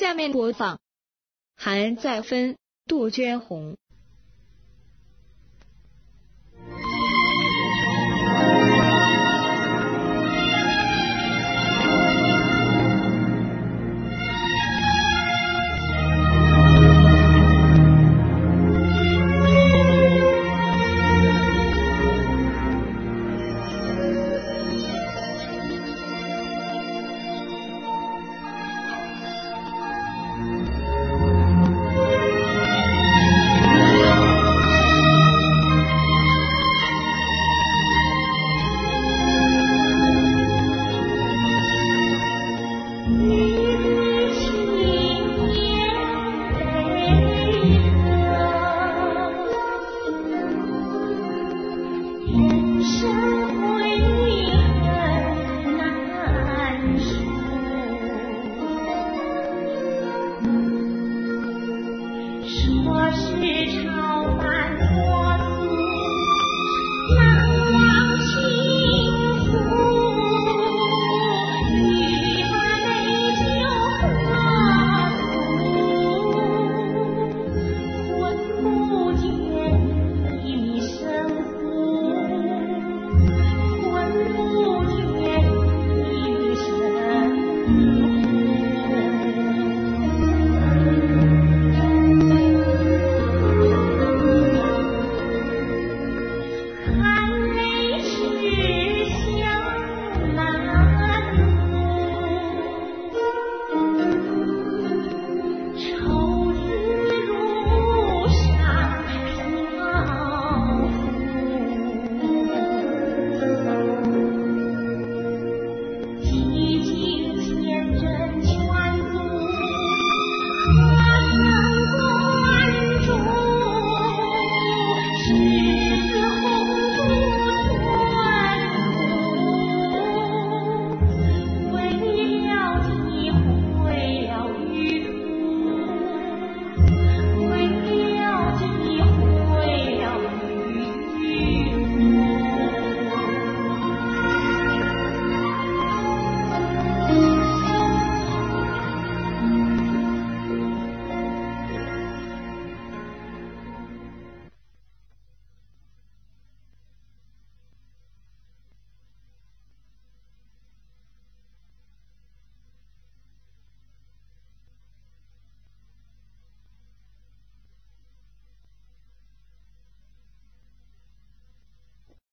下面播放。韩再芬杜鹃红。